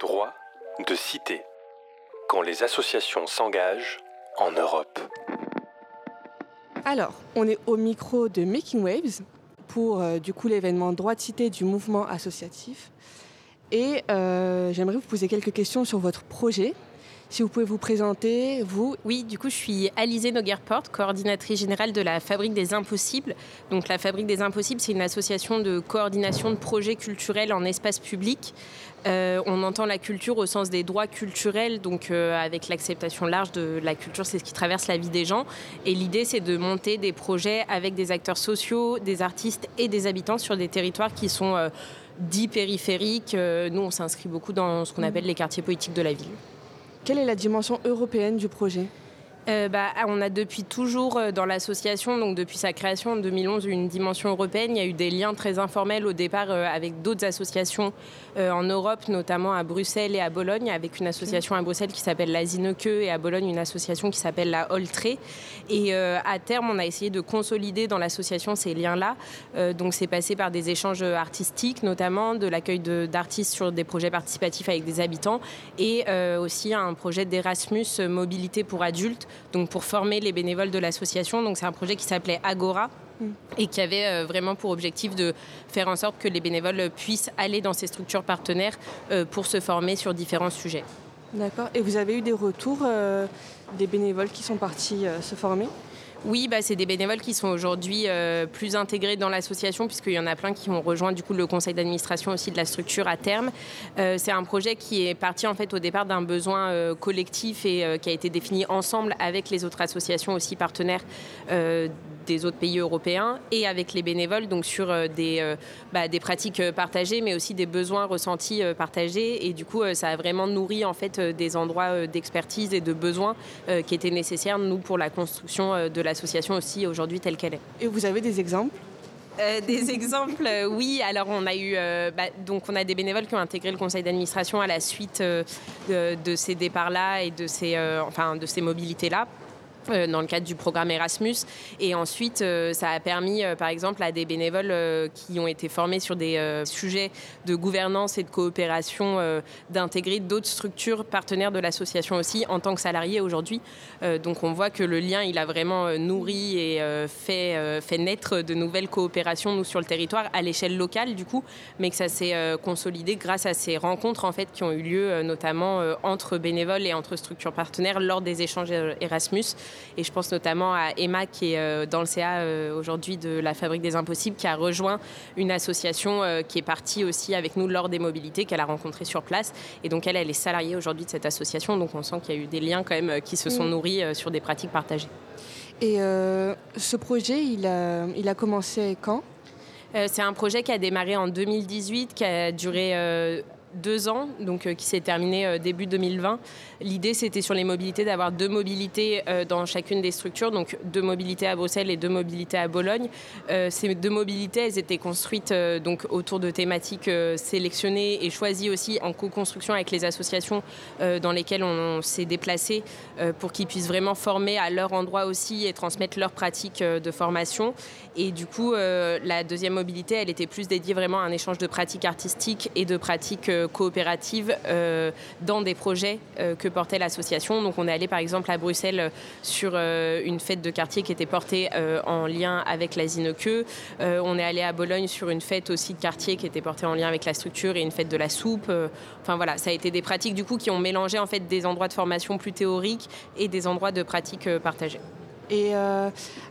Droit de cité. Quand les associations s'engagent en Europe. Alors, on est au micro de Making Waves pour euh, du coup l'événement droit de cité du mouvement associatif. Et euh, j'aimerais vous poser quelques questions sur votre projet. Si vous pouvez vous présenter, vous. Oui, du coup, je suis Alizée Noguerport, coordinatrice générale de la Fabrique des Impossibles. Donc, la Fabrique des Impossibles, c'est une association de coordination de projets culturels en espace public. Euh, on entend la culture au sens des droits culturels, donc euh, avec l'acceptation large de la culture, c'est ce qui traverse la vie des gens. Et l'idée, c'est de monter des projets avec des acteurs sociaux, des artistes et des habitants sur des territoires qui sont euh, dits périphériques. nous, on s'inscrit beaucoup dans ce qu'on appelle les quartiers politiques de la ville. Quelle est la dimension européenne du projet? Euh, bah, on a depuis toujours euh, dans l'association, donc depuis sa création en 2011, une dimension européenne. Il y a eu des liens très informels au départ euh, avec d'autres associations en Europe, notamment à Bruxelles et à Bologne, avec une association à Bruxelles qui s'appelle la Zineke et à Bologne une association qui s'appelle la Oltré. Et à terme, on a essayé de consolider dans l'association ces liens-là. donc c'est passé par des échanges artistiques, notamment de l'accueil d'artistes sur des projets participatifs avec des habitants et aussi un projet d'Erasmus mobilité pour adultes donc pour former les bénévoles de l'association. Donc c'est un projet qui s'appelait Agora mm. et qui avait euh, vraiment pour objectif de faire en sorte que les bénévoles puissent aller dans ces structures partenaires euh, pour se former sur différents sujets. D'accord. Et vous avez eu des retours euh, des bénévoles qui sont partis se former? Oui, bah, c'est des bénévoles qui sont aujourd'hui euh, plus intégrés dans l'association, puisqu'il y en a plein qui ont rejoint du coup le conseil d'administration aussi de la structure à terme. Euh, c'est un projet qui est parti en fait au départ d'un besoin euh, collectif et qui a été défini ensemble avec les autres associations aussi partenaires des autres pays européens et avec les bénévoles, donc sur des, bah, des pratiques partagées, mais aussi des besoins ressentis partagés. Et du coup, ça a vraiment nourri en fait des endroits d'expertise et de besoins qui étaient nécessaires, nous, pour la construction de la l'association aussi aujourd'hui telle qu'elle est. Et vous avez des exemples? Euh, des exemples, euh, oui. Alors on a eu, euh, bah, donc on a des bénévoles qui ont intégré le conseil d'administration à la suite de, de, ces départs-là et de ces, enfin, de ces mobilités-là. Euh, dans le cadre du programme Erasmus. Et ensuite, euh, ça a permis, euh, par exemple, à des bénévoles qui ont été formés sur des sujets de gouvernance et de coopération d'intégrer d'autres structures partenaires de l'association aussi en tant que salariés aujourd'hui. donc on voit que le lien, il a vraiment nourri et fait, fait naître de nouvelles coopérations, nous, sur le territoire, à l'échelle locale, du coup, mais que ça s'est consolidé grâce à ces rencontres, en fait, qui ont eu lieu notamment entre bénévoles et entre structures partenaires lors des échanges Erasmus. Et je pense notamment à Emma, qui est euh, dans le CA euh, aujourd'hui de la Fabrique des Impossibles, qui a rejoint une association euh, qui est partie aussi avec nous lors des mobilités, qu'elle a rencontrée sur place. Et donc, elle, elle est salariée aujourd'hui de cette association. Donc, on sent qu'il y a eu des liens quand même qui se sont mm. nourris sur des pratiques partagées. Et ce projet, il a, il a commencé quand? C'est un projet qui a démarré en 2018, qui a duré deux ans, donc qui s'est terminé début 2020. L'idée, c'était sur les mobilités d'avoir deux mobilités euh, dans chacune des structures, donc deux mobilités à Bruxelles et deux mobilités à Bologne. Euh, ces deux mobilités, elles étaient construites euh, donc autour de thématiques sélectionnées et choisies aussi en co-construction avec les associations dans lesquelles on, s'est déplacé pour qu'ils puissent vraiment former à leur endroit aussi et transmettre leurs pratiques de formation. Et du coup, la deuxième mobilité, elle était plus dédiée vraiment à un échange de pratiques artistiques et de pratiques coopératives dans des projets que portait l'association. Donc on est allé par exemple à Bruxelles euh, sur euh, une fête de quartier qui était portée euh, en lien avec la Zineke. on est allé à Bologne sur une fête aussi de quartier qui était portée en lien avec la structure et une fête de la soupe. Enfin voilà, ça a été des pratiques du coup qui ont mélangé en fait des endroits de formation plus théoriques et des endroits de pratiques partagées. Et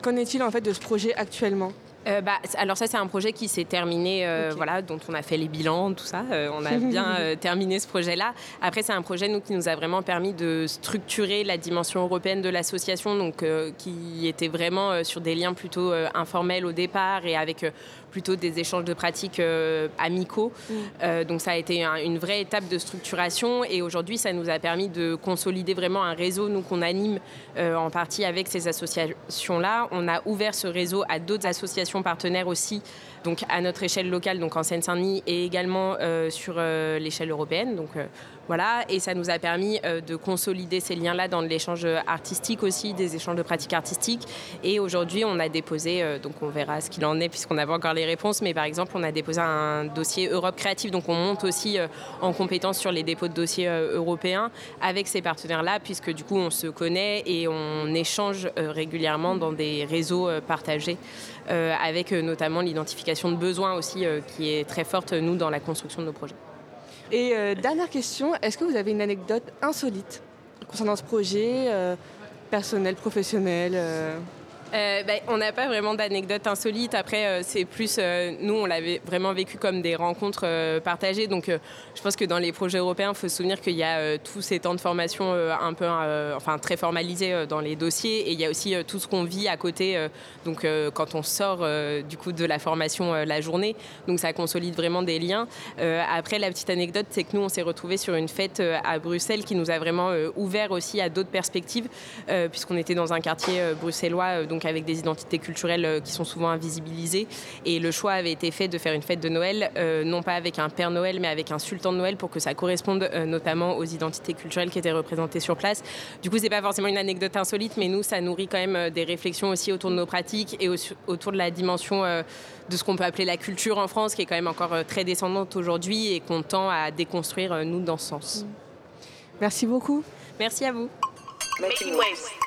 qu'en est-il en fait de ce projet actuellement? Euh, bah, alors ça c'est un projet qui s'est terminé, euh, voilà, dont on a fait les bilans, tout ça. Euh, on a bien terminé ce projet-là. Après c'est un projet nous qui nous a vraiment permis de structurer la dimension européenne de l'association, donc qui était vraiment sur des liens plutôt informels au départ et avec plutôt des échanges de pratiques amicaux. Mm. donc ça a été une vraie étape de structuration et aujourd'hui ça nous a permis de consolider vraiment un réseau nous qu'on anime en partie avec ces associations-là. On a ouvert ce réseau à d'autres associations partenaires aussi donc à notre échelle locale, donc en Seine-Saint-Denis, et également sur l'échelle européenne. Donc voilà, et ça nous a permis de consolider ces liens-là dans l'échange artistique aussi, des échanges de pratiques artistiques. Et aujourd'hui, on a déposé, donc on verra ce qu'il en est puisqu'on n'a encore les réponses, mais par exemple, on a déposé un dossier Europe créative, donc on monte aussi en compétence sur les dépôts de dossiers européens avec ces partenaires-là, puisque du coup, on se connaît et on échange régulièrement dans des réseaux partagés, avec notamment l'identification de besoins aussi, qui est très forte, nous, dans la construction de nos projets. Et dernière question, est-ce que vous avez une anecdote insolite concernant ce projet, personnel, professionnel euh, ben, on n'a pas vraiment d'anecdotes insolites. Après, euh, c'est plus, euh, nous, on l'avait vraiment vécu comme des rencontres partagées. Donc, je pense que dans les projets européens, il faut se souvenir qu'il y a tous ces temps de formation un peu, enfin, très formalisés dans les dossiers. Et il y a aussi tout ce qu'on vit à côté. donc, quand on sort du coup de la formation la journée, donc ça consolide vraiment des liens. après, la petite anecdote, c'est que nous, on s'est retrouvés sur une fête à Bruxelles qui nous a vraiment ouvert aussi à d'autres perspectives, puisqu'on était dans un quartier bruxellois avec des identités culturelles euh, qui sont souvent invisibilisées. Et le choix avait été fait de faire une fête de Noël, euh, non pas avec un Père Noël, mais avec un Sultan de Noël pour que ça corresponde euh, notamment aux identités culturelles qui étaient représentées sur place. Du coup, c'est pas forcément une anecdote insolite, mais nous, ça nourrit quand même des réflexions aussi autour de nos pratiques et autour de la dimension de ce qu'on peut appeler la culture en France, qui est quand même encore très descendante aujourd'hui et qu'on tend à déconstruire, nous, dans ce sens. Merci beaucoup. Merci à vous. Making waves.